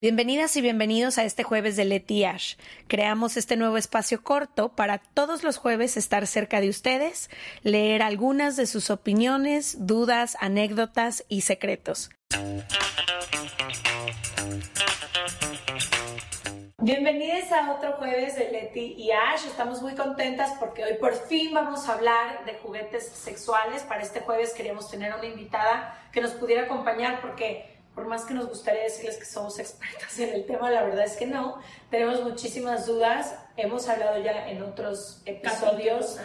Bienvenidas y bienvenidos a este jueves de Leti Ash. Creamos este nuevo espacio corto para todos los jueves estar cerca de ustedes, leer algunas de sus opiniones, dudas, anécdotas y secretos. Bienvenidos a otro jueves de Leti y Ash. Estamos muy contentas porque hoy por fin vamos a hablar de juguetes sexuales. Para este jueves queríamos tener una invitada que nos pudiera acompañar porque por más que nos gustaría decirles que somos expertas en el tema, la verdad es que no. Tenemos muchísimas dudas. Hemos hablado ya en otros episodios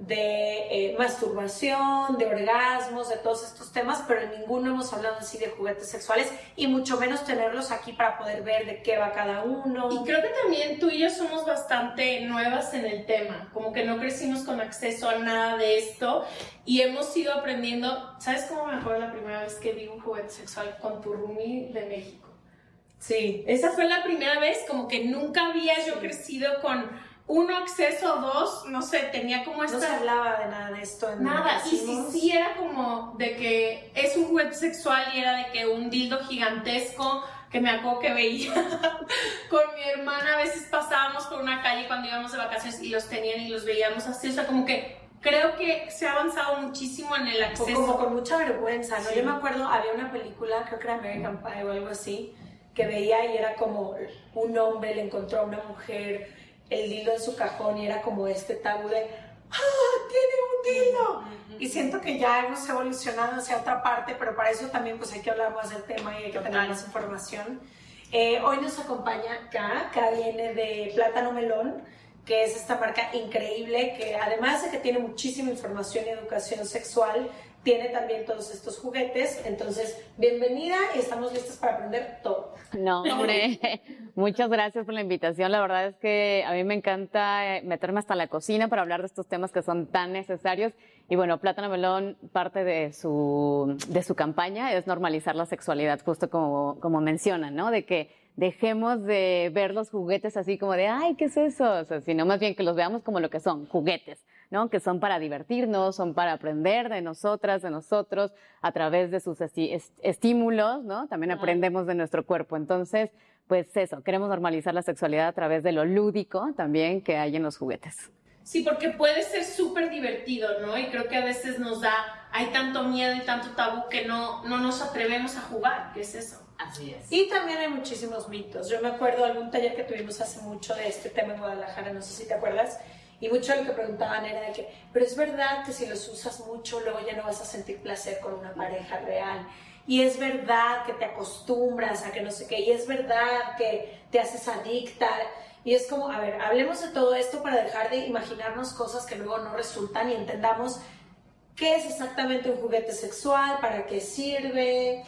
de eh, masturbación, de orgasmos, de todos estos temas, pero en ninguno hemos hablado así de juguetes sexuales y mucho menos tenerlos aquí para poder ver de qué va cada uno. Y creo que también tú y yo somos bastante nuevas en el tema, como que no crecimos con acceso a nada de esto y hemos ido aprendiendo. ¿Sabes cómo me acuerdo la primera vez que vi un juguete sexual con tu roomie de México? Sí, esa fue la primera vez, como que nunca había yo crecido con uno acceso, dos, no sé, tenía como esta... No se hablaba de nada de esto. En nada, y sí, sí era como de que es un juguete sexual y era de que un dildo gigantesco que me acuerdo que veía con mi hermana, a veces pasábamos por una calle cuando íbamos de vacaciones y los tenían y los veíamos así, o sea, como que creo que se ha avanzado muchísimo en el acceso. Como con mucha vergüenza, ¿no? Yo me acuerdo, había una película, creo que era American Pie o algo así, que veía y era como un hombre le encontró a una mujer el dildo en su cajón y era como este tabú de ¡Ah, tiene un dildo! Y siento que ya hemos evolucionado hacia otra parte, pero para eso también pues hay que hablar más del tema y hay que tener más información. Eh, hoy nos acompaña K, K viene de Plátano Melón, que es esta marca increíble que además de que tiene muchísima información y educación sexual, tiene también todos estos juguetes. Entonces, bienvenida y estamos listas para aprender todo. No, hombre, muchas gracias por la invitación. La verdad es que a mí me encanta eh, meterme hasta la cocina para hablar de estos temas que son tan necesarios. Y bueno, Plátano Melón, parte de su, de su campaña es normalizar la sexualidad, justo como, como mencionan, ¿no? De que dejemos de ver los juguetes así como de, ay, ¿qué es eso? O sea, sino más bien que los veamos como lo que son, juguetes. ¿no? Que son para divertirnos, son para aprender de nosotras, de nosotros, a través de sus estímulos, ¿no? También aprendemos de nuestro cuerpo. Entonces, pues eso, queremos normalizar la sexualidad a través de lo lúdico también que hay en los juguetes. Sí, porque puede ser súper divertido, ¿no? Y creo que a veces nos da, hay tanto miedo y tanto tabú que no, no nos atrevemos a jugar, ¿qué es eso? Así es. Y también hay muchísimos mitos. Yo me acuerdo de algún taller que tuvimos hace mucho de este tema en Guadalajara, no sé si te acuerdas, y mucho de lo que preguntaban era de que, pero es verdad que si los usas mucho, luego ya no vas a sentir placer con una pareja real. Y es verdad que te acostumbras a que no sé qué, y es verdad que te haces adicta. Y es como, a ver, hablemos de todo esto para dejar de imaginarnos cosas que luego no resultan y entendamos qué es exactamente un juguete sexual, para qué sirve.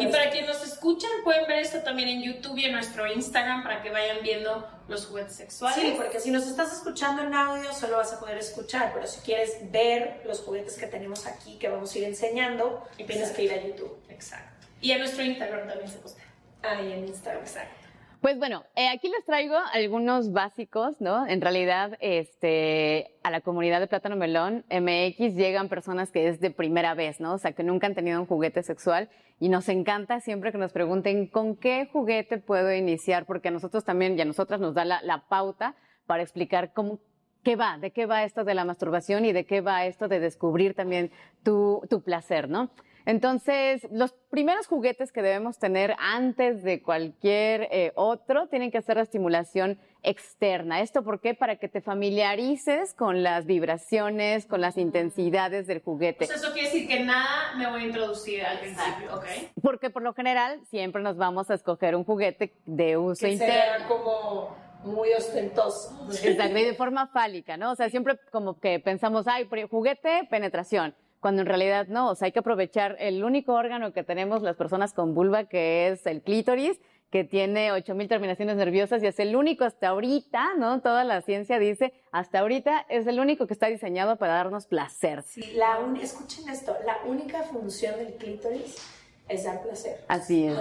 y para quienes nos escuchan, pueden ver esto también en YouTube y en nuestro Instagram para que vayan viendo los juguetes sexuales. Sí, porque si nos estás escuchando en audio, solo vas a poder escuchar, pero si quieres ver los juguetes que tenemos aquí, que vamos a ir enseñando, tienes que ir a YouTube. Exacto. Y a nuestro Instagram también se postea. Ahí en Instagram, exacto. Pues bueno, eh, aquí les traigo algunos básicos, ¿no? En realidad, este, a la comunidad de Plátano Melón MX llegan personas que es de primera vez, ¿no? O sea, que nunca han tenido un juguete sexual y nos encanta siempre que nos pregunten con qué juguete puedo iniciar, porque a nosotros también y a nosotras nos da la, la pauta para explicar cómo, qué va, de qué va esto de la masturbación y de qué va esto de descubrir también tu, tu placer, ¿no? Entonces, los primeros juguetes que debemos tener antes de cualquier eh, otro tienen que hacer la estimulación externa. ¿Esto por qué? Para que te familiarices con las vibraciones, con las intensidades del juguete. Pues eso quiere decir que nada me voy a introducir al principio, ¿ok? Porque por lo general siempre nos vamos a escoger un juguete de uso interno. Sea como muy ostentoso. Exacto, de forma fálica, ¿no? O sea, siempre como que pensamos, ay, juguete, penetración cuando en realidad no, o sea, hay que aprovechar el único órgano que tenemos las personas con vulva, que es el clítoris, que tiene 8000 terminaciones nerviosas y es el único hasta ahorita, ¿no? Toda la ciencia dice, hasta ahorita es el único que está diseñado para darnos placer. Sí, la escuchen esto, la única función del clítoris es dar placer. Así es.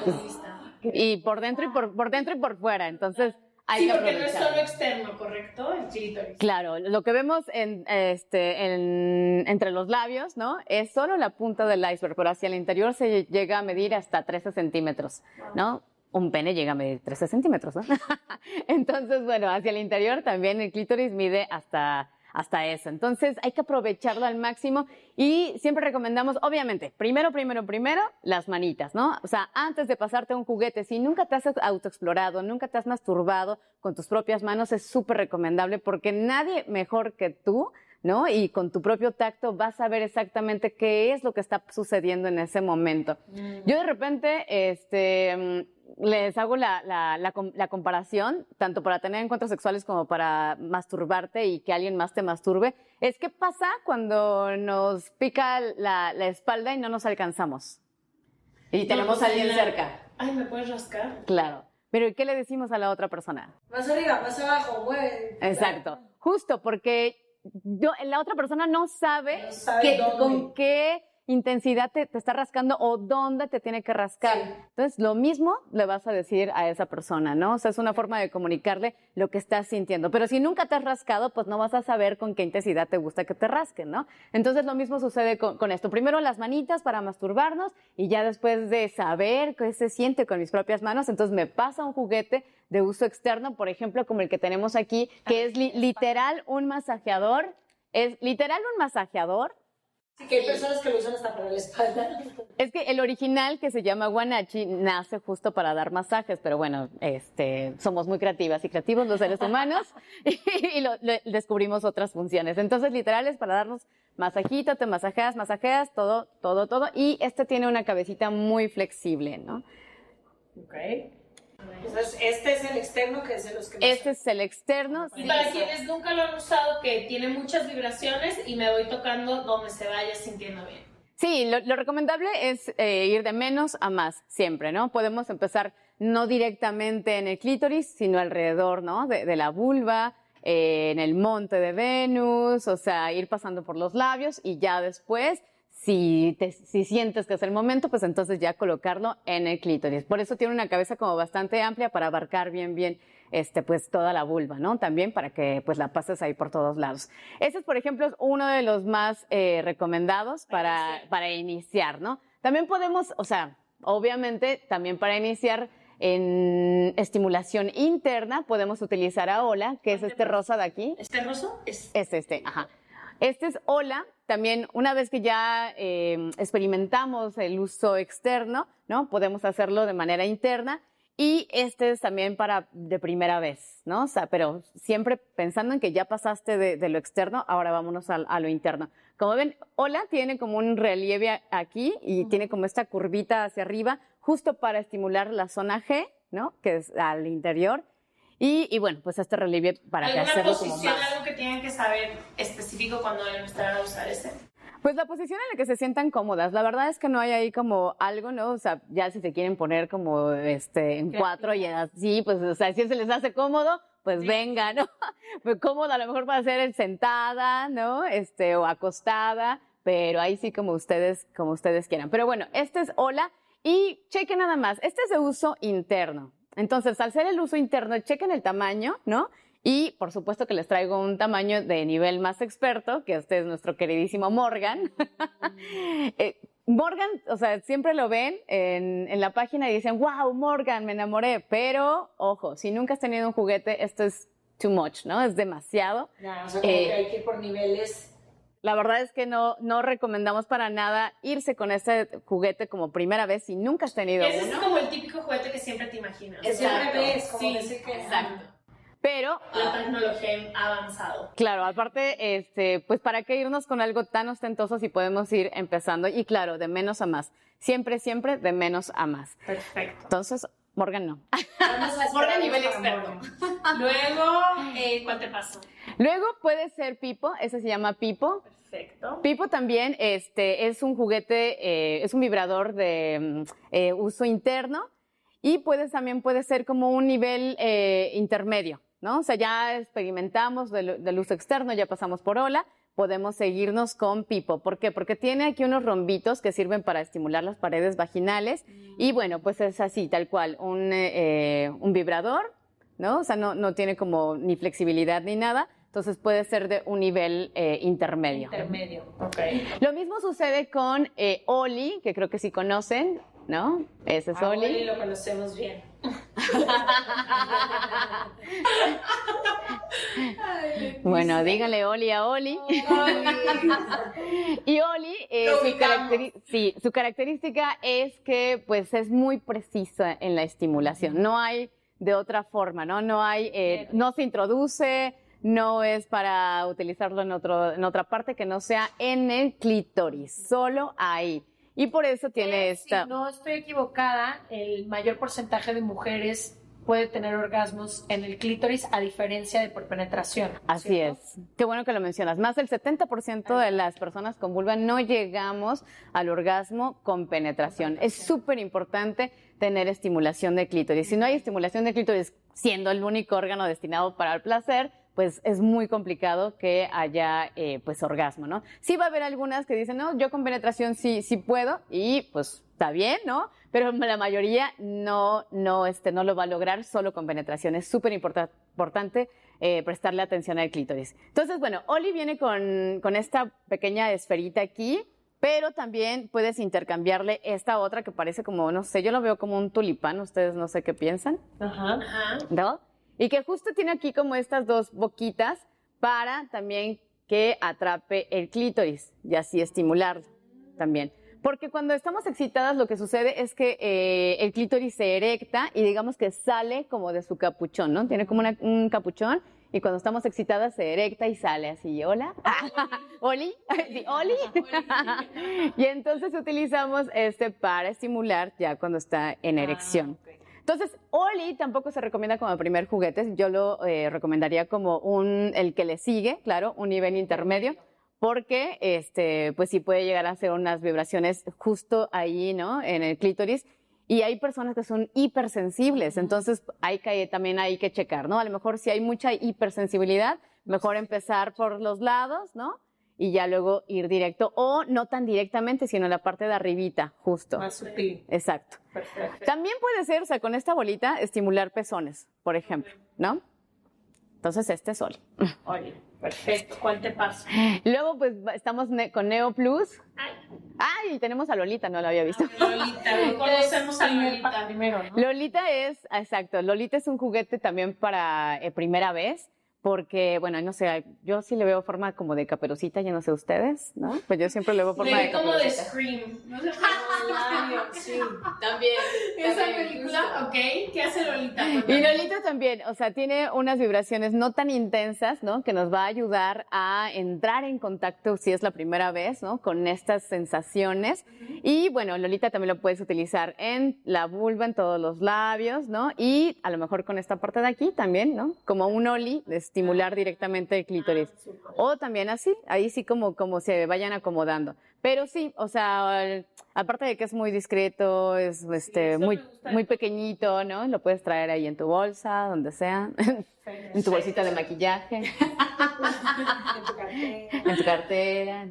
Y por dentro y por, por dentro y por fuera, entonces sí, porque no es solo externo, ¿correcto? El clítoris. Claro, lo que vemos en, este, en, entre los labios, ¿no? Es solo la punta del iceberg, pero hacia el interior se llega a medir hasta 13 centímetros, ¿no? un pene llega a medir 13 centímetros, ¿no? Entonces, bueno, hacia el interior también el clítoris mide hasta hasta eso. Entonces hay que aprovecharlo al máximo y siempre recomendamos, obviamente, primero, primero, primero, las manitas, ¿no? O sea, antes de pasarte un juguete, si nunca te has autoexplorado, nunca te has masturbado con tus propias manos, es súper recomendable porque nadie mejor que tú ¿no? Y con tu propio tacto vas a ver exactamente qué es lo que está sucediendo en ese momento. Mm. Yo de repente, este, mm, les hago la, la, la, comparación, tanto para tener encuentros sexuales como para masturbarte y que alguien más te masturbe, es qué pasa cuando nos pica la, espalda y no nos alcanzamos. Y tenemos a alguien cerca. Ay, ¿me puedes rascar? Claro. Pero ¿qué le decimos a la otra persona? Más arriba, más abajo, mueve. Exacto. Justo porque yo, la otra persona no sabe, con qué intensidad te, está rascando o dónde te tiene que rascar. Entonces, lo mismo le vas a decir a esa persona, ¿no? O sea, es una forma de comunicarle lo que estás sintiendo. Pero si nunca te has rascado, pues no vas a saber con qué intensidad te gusta que te rasquen, ¿no? Entonces, lo mismo sucede con, con esto. Primero las manitas para masturbarnos y ya después de saber qué se siente con mis propias manos, entonces me pasa un juguete de uso externo, por ejemplo, como el que tenemos aquí, que es literal un masajeador. Es literal un masajeador. Que hay personas que lo usan hasta para la espalda. Es que el original que se llama Guanachi nace justo para dar masajes, pero bueno, este, somos muy creativas y creativos los seres humanos y, lo, descubrimos otras funciones. Entonces, literal es para darnos masajito, te masajeas, masajeas, todo, todo, todo. Y este tiene una cabecita muy flexible, ¿no? Ok. Entonces, este es el externo que es de los que Este es el externo. Y para quienes nunca lo han usado, que tiene muchas vibraciones y me voy tocando donde se vaya sintiendo bien. Sí, lo, recomendable es eh, ir de menos a más, siempre, ¿no? Podemos empezar no directamente en el clítoris, sino alrededor, ¿no? De, la vulva, eh, en el monte de Venus, o sea, ir pasando por los labios y ya después si, te, si sientes que es el momento, pues entonces ya colocarlo en el clítoris. Por eso tiene una cabeza como bastante amplia para abarcar bien, bien, este, pues toda la vulva, ¿no? También para que pues la pases ahí por todos lados. Ese es, por ejemplo, uno de los más eh, recomendados para, para iniciar, ¿no? También podemos, o sea, obviamente, también para iniciar en estimulación interna podemos utilizar a Ola, que es este rosa de aquí. ¿Este rosa? Es, es este, ajá. Este es Ola, también una vez que ya eh, experimentamos el uso externo, ¿no? Podemos hacerlo de manera interna y este es también para de primera vez, ¿no? O sea, pero siempre pensando en que ya pasaste de, lo externo, ahora vámonos a, lo interno. Como ven, Ola tiene como un relieve aquí y tiene como esta curvita hacia arriba, justo para estimular la zona G, ¿no? Que es al interior y, bueno, pues este relieve para que hacerlo posición, como más. algo que tienen que saber específico cuando van a usar este? Pues la posición en la que se sientan cómodas. La verdad es que no hay ahí como algo, ¿no? O sea, ya si se quieren poner como este en cuatro y así, pues, o sea, si se les hace cómodo, pues venga, ¿no? Pues cómodo a lo mejor para ser sentada, ¿no? Este, o acostada, pero ahí sí como ustedes, como ustedes quieran. Pero bueno, este es hola y cheque nada más. Este es de uso interno. Entonces, al ser el uso interno, chequen el tamaño, ¿no? Y por supuesto que les traigo un tamaño de nivel más experto, que este es nuestro queridísimo Morgan. Eh, Morgan, o sea, siempre lo ven en, la página y dicen, wow, Morgan, me enamoré. Pero, ojo, si nunca has tenido un juguete, esto es too much, ¿no? Es demasiado. o sea, que hay que ir por niveles la verdad es que no, no recomendamos para nada irse con ese juguete como primera vez si nunca has tenido Ese es como el típico juguete que siempre te imaginas. Es ves, como sí, que... Exacto. Pero la tecnología ha avanzado. Claro, aparte, este, pues para qué irnos con algo tan ostentoso si podemos ir empezando y claro, de menos a más. Siempre, siempre de menos a más. Perfecto. Entonces, Morgan no. Morgan nivel experto. Luego, eh, ¿cuál te pasó? Luego puede ser Pipo, ese se llama Pipo. Perfecto. Pipo también este, es un juguete, eh, es un vibrador de eh, uso interno y puede, también puede ser como un nivel intermedio, ¿no? O sea, ya experimentamos del, del uso externo, ya pasamos por Ola, podemos seguirnos con Pipo. ¿Por qué? Porque tiene aquí unos rombitos que sirven para estimular las paredes vaginales y bueno, pues es así, tal cual, un, eh, un vibrador, ¿no? O sea, no, no, tiene como ni flexibilidad ni nada. Entonces puede ser de un nivel eh, intermedio. Intermedio, ok. Lo mismo sucede con eh, Oli, que creo que sí conocen, ¿no? Ese es Oli. Oli lo conocemos bien. Bueno, díganle Oli a Oli. y Oli, eh, su, su característica es que pues es muy precisa en la estimulación. No hay de otra forma, ¿no? No hay, eh, no se introduce, no es para utilizarlo en, otro, en otra parte que no sea en el clítoris, solo ahí. Y por eso tiene esta... Si no estoy equivocada, el mayor porcentaje de mujeres puede tener orgasmos en el clítoris a diferencia de por penetración. Así es. Qué bueno que lo mencionas. Más del 70% de las personas con vulva no llegamos al orgasmo con penetración. Es súper importante tener estimulación de clítoris. Si no hay estimulación de clítoris siendo el único órgano destinado para el placer, pues es muy complicado que haya eh, pues orgasmo, ¿no? Sí va a haber algunas que dicen, no, yo con penetración sí, sí puedo y pues está bien, ¿no? Pero la mayoría no, no, este, no lo va a lograr solo con penetración. Es súper importante eh, prestarle atención al clítoris. Entonces, bueno, Oli viene con, con esta pequeña esferita aquí, pero también puedes intercambiarle esta otra que parece como, no sé, yo lo veo como un tulipán, ustedes no sé qué piensan. Ajá. ¿No? Y que justo tiene aquí como estas dos boquitas para también que atrape el clítoris y así estimular también. Porque cuando estamos excitadas lo que sucede es que eh, el clítoris se erecta y digamos que sale como de su capuchón, ¿no? Tiene como un capuchón y cuando estamos excitadas se erecta y sale así, hola, Oli, sí, Oli. y entonces utilizamos este para estimular ya cuando está en erección. Ah, entonces, Oli tampoco se recomienda como primer juguete, yo lo eh, recomendaría como un, el que le sigue, claro, un nivel intermedio, porque este, pues sí puede llegar a hacer unas vibraciones justo ahí, ¿no? En el clítoris. Y hay personas que son hipersensibles, entonces hay que, también hay que checar, ¿no? A lo mejor si hay mucha hipersensibilidad, mejor empezar por los lados, ¿no? Y ya luego ir directo o no tan directamente, sino la parte de arribita, justo. Más sutil. Exacto. Perfecto. También puede ser, o sea, con esta bolita, estimular pezones, por ejemplo, ¿no? Entonces, este es Oli. Oli, perfecto. ¿Cuál te pasa? Luego, pues, estamos con Neo Plus. Ay. Ay, tenemos a Lolita, no lo había visto. Lolita, conocemos a Lolita primero, ¿no? Lolita es, exacto, Lolita es un juguete también para eh, primera vez porque, bueno, no sé, yo sí le veo forma como de caperucita, ya no sé ustedes, ¿no? Pues yo siempre le veo forma de caperucita. como de Scream, no sé. Sí, también. Esa película, ok, ¿qué hace Lolita? Y Lolita también, o sea, tiene unas vibraciones no tan intensas, ¿no? Que nos va a ayudar a entrar en contacto, si es la primera vez, ¿no? Con estas sensaciones. Y, bueno, Lolita también lo puedes utilizar en la vulva, en todos los labios, ¿no? Y a lo mejor con esta parte de aquí también, ¿no? Como un oli, estimular directamente el clítoris. O también así, ahí sí como, como se vayan acomodando. Pero sí, o sea, aparte de que es muy discreto, es este, muy, muy pequeñito, ¿no? Lo puedes traer ahí en tu bolsa, donde sea, en tu bolsita de maquillaje, en tu cartera.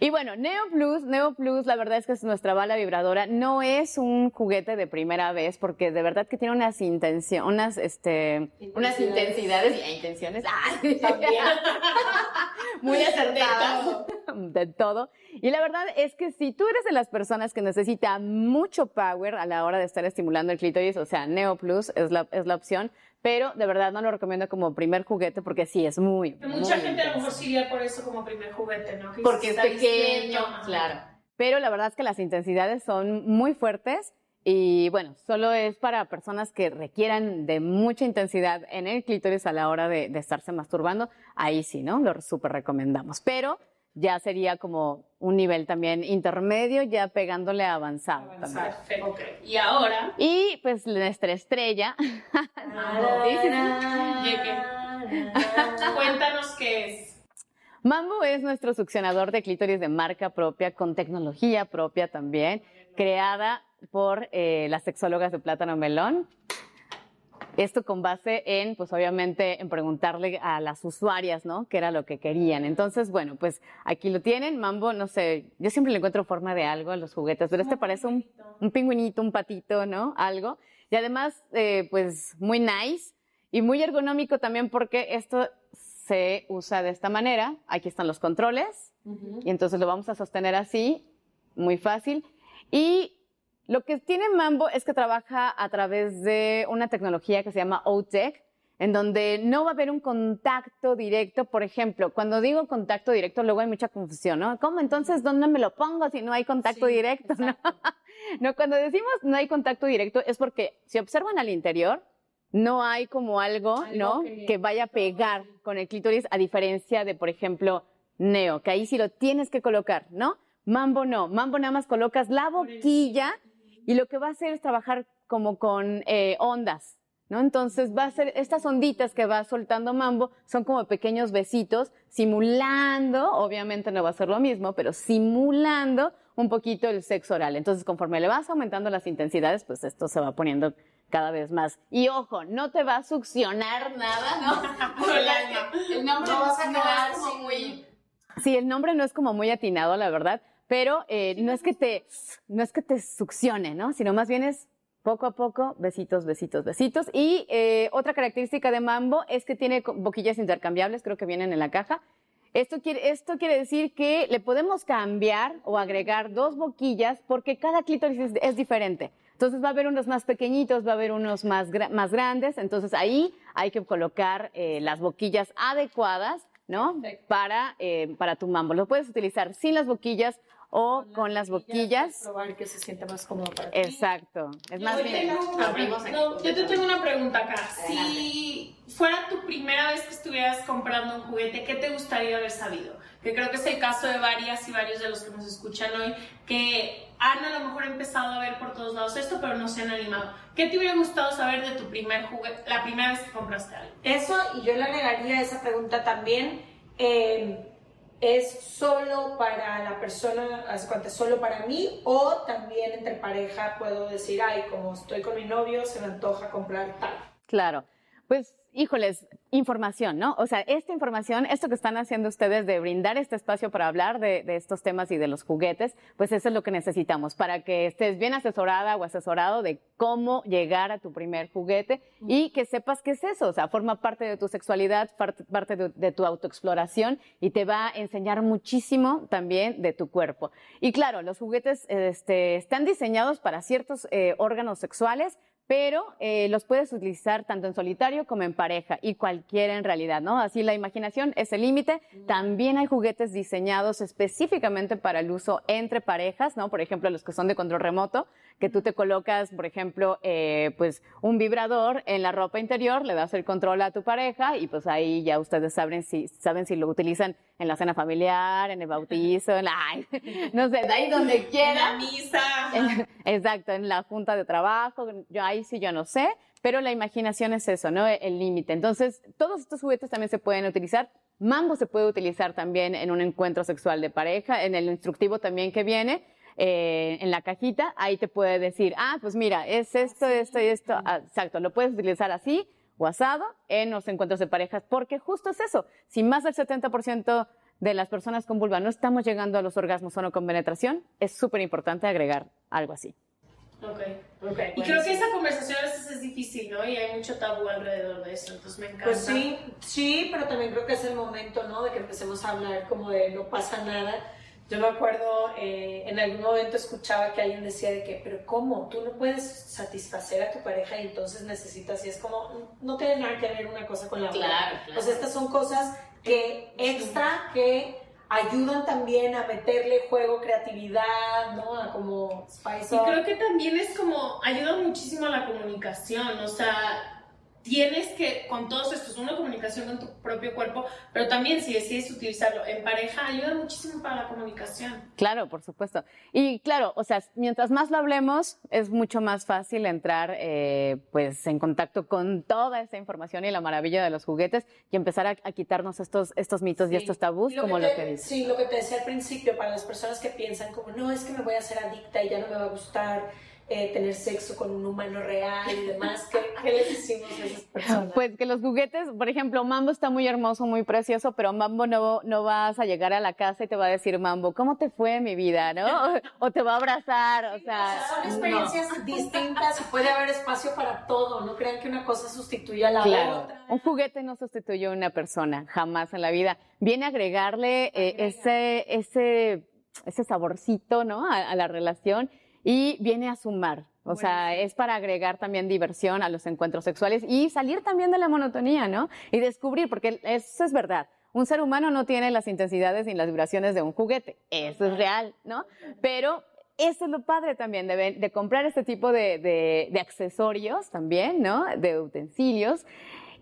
Y bueno, Neo Plus, Neo Plus, la verdad es que es nuestra bala vibradora. No es un juguete de primera vez, porque de verdad que tiene unas intenciones, unas, este, unas intensidades y intenciones. Muy acertadas. De todo. Y la verdad es que si tú eres de las personas que necesita mucho power a la hora de estar estimulando el clítoris, o sea, Neo Plus es la, es la opción, pero de verdad no lo recomiendo como primer juguete porque sí es muy. mucha gente a lo mejor sí iría por eso como primer juguete, ¿no? porque es pequeño, claro. Pero la verdad es que las intensidades son muy fuertes y bueno, solo es para personas que requieran de mucha intensidad en el clítoris a la hora de, de estarse masturbando. Ahí sí, ¿no? Lo súper recomendamos. Pero ya sería como un nivel también intermedio, ya pegándole a avanzado. Perfecto. Y ahora. Y pues nuestra estrella. Cuéntanos qué es. Mambo es nuestro succionador de clítoris de marca propia, con tecnología propia también, creada por eh, las sexólogas de Plátano Melón. Esto con base en, pues obviamente, en preguntarle a las usuarias, ¿no? ¿Qué era lo que querían? Entonces, bueno, pues aquí lo tienen. Mambo, no sé, yo siempre le encuentro forma de algo a los juguetes, pero este parece un, un pingüinito, un patito, ¿no? Algo. Y además, eh, pues muy nice y muy ergonómico también porque esto se usa de esta manera. Aquí están los controles y entonces lo vamos a sostener así, muy fácil. Y Lo que tiene Mambo es que trabaja a través de una tecnología que se llama OTEC, en donde no va a haber un contacto directo. Por ejemplo, cuando digo contacto directo, luego hay mucha confusión, ¿no? ¿Cómo entonces dónde me lo pongo si no hay contacto directo? ¿no? no, cuando decimos no hay contacto directo es porque si observan al interior, no hay como algo, ¿no? Que, vaya a pegar con el clítoris, a diferencia de, por ejemplo, Neo, que ahí sí lo tienes que colocar, ¿no? Mambo no, Mambo nada más colocas la boquilla y lo que va a hacer es trabajar como con eh, ondas, ¿no? Entonces va a ser, estas onditas que va soltando Mambo son como pequeños besitos, simulando, obviamente no va a ser lo mismo, pero simulando un poquito el sexo oral. Entonces, conforme le vas aumentando las intensidades, pues esto se va poniendo cada vez más. Y ojo, no te va a succionar nada, ¿no? el nombre no, es como muy... Sí, el nombre no es como muy atinado, la verdad, pero eh, no es que te, no es que te succione, ¿no? Sino más bien es poco a poco, besitos, besitos, besitos. Y eh, otra característica de Mambo es que tiene boquillas intercambiables, creo que vienen en la caja. Esto quiere, esto quiere decir que le podemos cambiar o agregar dos boquillas porque cada clítoris es diferente. Entonces va a haber unos más pequeñitos, va a haber unos más, más grandes. Entonces ahí hay que colocar eh, las boquillas adecuadas, ¿no? Para, eh, para tu mambo. Lo puedes utilizar sin las boquillas o con, las boquillas. Probar que se sienta más cómodo para ti. Exacto. Es más bien. yo te tengo una pregunta acá. Si fuera tu primera vez que estuvieras comprando un juguete, ¿qué te gustaría haber sabido? Que creo que es el caso de varias y varios de los que nos escuchan hoy, que han a lo mejor empezado a ver por todos lados esto, pero no se han animado. ¿Qué te hubiera gustado saber de tu primer juguete, la primera vez que compraste algo? Eso, y yo le agregaría esa pregunta también. Eh, es solo para la persona, hace cuenta, solo para mí, o también entre pareja puedo decir, ay, como estoy con mi novio, se me antoja comprar tal. Claro, pues híjoles, información, ¿no? O sea, esta información, esto que están haciendo ustedes de brindar este espacio para hablar de, estos temas y de los juguetes, pues eso es lo que necesitamos para que estés bien asesorada o asesorado de cómo llegar a tu primer juguete y que sepas qué es eso, o sea, forma parte de tu sexualidad, parte, de, tu autoexploración y te va a enseñar muchísimo también de tu cuerpo. Y claro, los juguetes este, están diseñados para ciertos eh, órganos sexuales, pero eh, los puedes utilizar tanto en solitario como en pareja y cualquiera en realidad, ¿no? Así la imaginación es el límite. También hay juguetes diseñados específicamente para el uso entre parejas, ¿no? Por ejemplo, los que son de control remoto, que tú te colocas, por ejemplo, eh, pues un vibrador en la ropa interior, le das el control a tu pareja y pues ahí ya ustedes saben si, saben si lo utilizan en la cena familiar, en el bautizo, en la, no sé, de ahí donde quiera. En la misa. exacto, en la junta de trabajo, yo ahí sí yo no sé, pero la imaginación es eso, ¿no? El límite. Entonces, todos estos juguetes también se pueden utilizar. Mambo se puede utilizar también en un encuentro sexual de pareja, en el instructivo también que viene. Eh, en la cajita, ahí te puede decir, ah, pues mira, es esto, esto y esto. Ah, exacto, lo puedes utilizar así o asado en los encuentros de parejas, porque justo es eso. Si más del 70% de las personas con vulva no estamos llegando a los orgasmos solo con penetración, es súper importante agregar algo así. Ok, ok. Y creo que esa conversación a veces es difícil, ¿no? Y hay mucho tabú alrededor de eso, entonces me encanta. Pues sí, sí, pero también creo que es el momento, ¿no? De que empecemos a hablar como de no pasa nada yo me acuerdo, eh, en algún momento escuchaba que alguien decía de que, pero ¿cómo? Tú no puedes satisfacer a tu pareja y entonces necesitas, y es como, no tiene nada que ver una cosa con la otra. Claro, Pues estas son cosas que extra, que ayudan también a meterle juego, creatividad, ¿no? A como spice Y creo que también es como, ayuda muchísimo a la comunicación, o sea tienes que, con todos estos, una comunicación con tu propio cuerpo, pero también si decides utilizarlo en pareja, ayuda muchísimo para la comunicación. Claro, por supuesto. Y claro, o sea, mientras más lo hablemos, es mucho más fácil entrar eh, pues en contacto con toda esa información y la maravilla de los juguetes y empezar a, quitarnos estos, estos mitos y estos tabús, como lo que dices. Sí, lo que te decía al principio, para las personas que piensan como, no, es que me voy a hacer adicta y ya no me va a gustar eh, tener sexo con un humano real y demás. ¿Qué, ¿Qué, les decimos a esas personas? Pues que los juguetes, por ejemplo, Mambo está muy hermoso, muy precioso, pero Mambo no, no vas a llegar a la casa y te va a decir, Mambo, ¿cómo te fue mi vida? ¿no? O, te va a abrazar, o sea... son experiencias distintas y puede haber espacio para todo, no crean que una cosa sustituye a la otra. Un juguete no sustituye a una persona, jamás en la vida. Viene a agregarle eh, ese, ese, ese saborcito, ¿no? a la relación y viene a sumar. O sea, es para agregar también diversión a los encuentros sexuales y salir también de la monotonía, ¿no? Y descubrir, porque eso es verdad. Un ser humano no tiene las intensidades ni las vibraciones de un juguete. Eso es real, ¿no? Pero eso es lo padre también de, comprar este tipo de, de, accesorios también, ¿no? De utensilios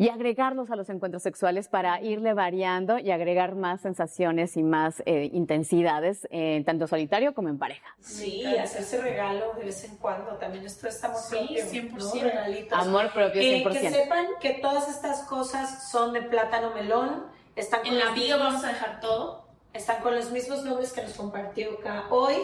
y agregarlos a los encuentros sexuales para irle variando y agregar más sensaciones y más eh, intensidades, eh, tanto solitario como en pareja. Sí, hacerse regalo de vez en cuando, también esto es amor propio, 100%. Amor propio, 100%. que sepan que todas estas cosas son de plátano melón, están En la bio vamos a dejar todo. Están con los mismos nombres que nos compartió acá hoy.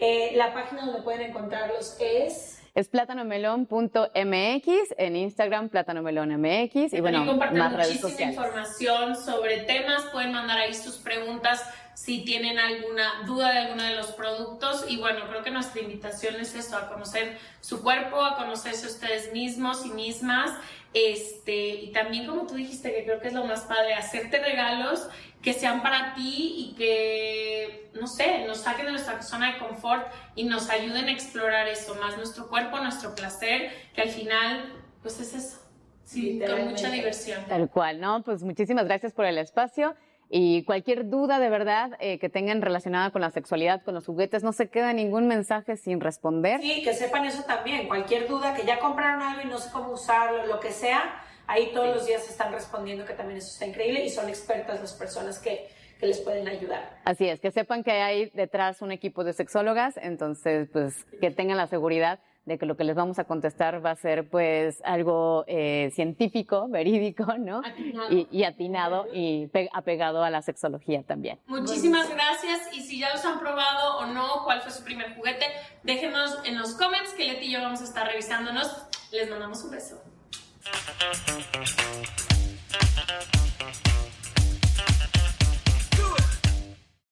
Eh, la página donde pueden encontrarlos es es plátanomelón.mx, en Instagram plátanomelónmx y bueno, más redes muchísima información sobre temas, pueden mandar ahí sus preguntas si tienen alguna duda de alguno de los productos y bueno, creo que nuestra invitación es eso, a conocer su cuerpo, a conocerse ustedes mismos y mismas, este, y también como tú dijiste, que creo que es lo más padre, hacerte regalos que sean para ti y que, no sé, nos saquen de nuestra zona de confort y nos ayuden a explorar eso, más nuestro cuerpo, nuestro placer, que al final, pues es eso. Sí, con mucha diversión. Tal cual, ¿no? Pues muchísimas gracias por el espacio. Y cualquier duda de verdad eh, que tengan relacionada con la sexualidad, con los juguetes, no se queda ningún mensaje sin responder. Sí, que sepan eso también. Cualquier duda que ya compraron algo y no sé cómo usarlo, lo que sea, Ahí todos los días están respondiendo, que también eso está increíble y son expertas las personas que, que les pueden ayudar. Así es, que sepan que hay detrás un equipo de sexólogas, entonces pues que tengan la seguridad de que lo que les vamos a contestar va a ser pues algo eh, científico, verídico, ¿no? Atinado. Y, y, atinado y apegado a la sexología también. Muchísimas gracias y si ya los han probado o no, cuál fue su primer juguete, déjenos en los comments que Leti y yo vamos a estar revisándonos. Les mandamos un beso.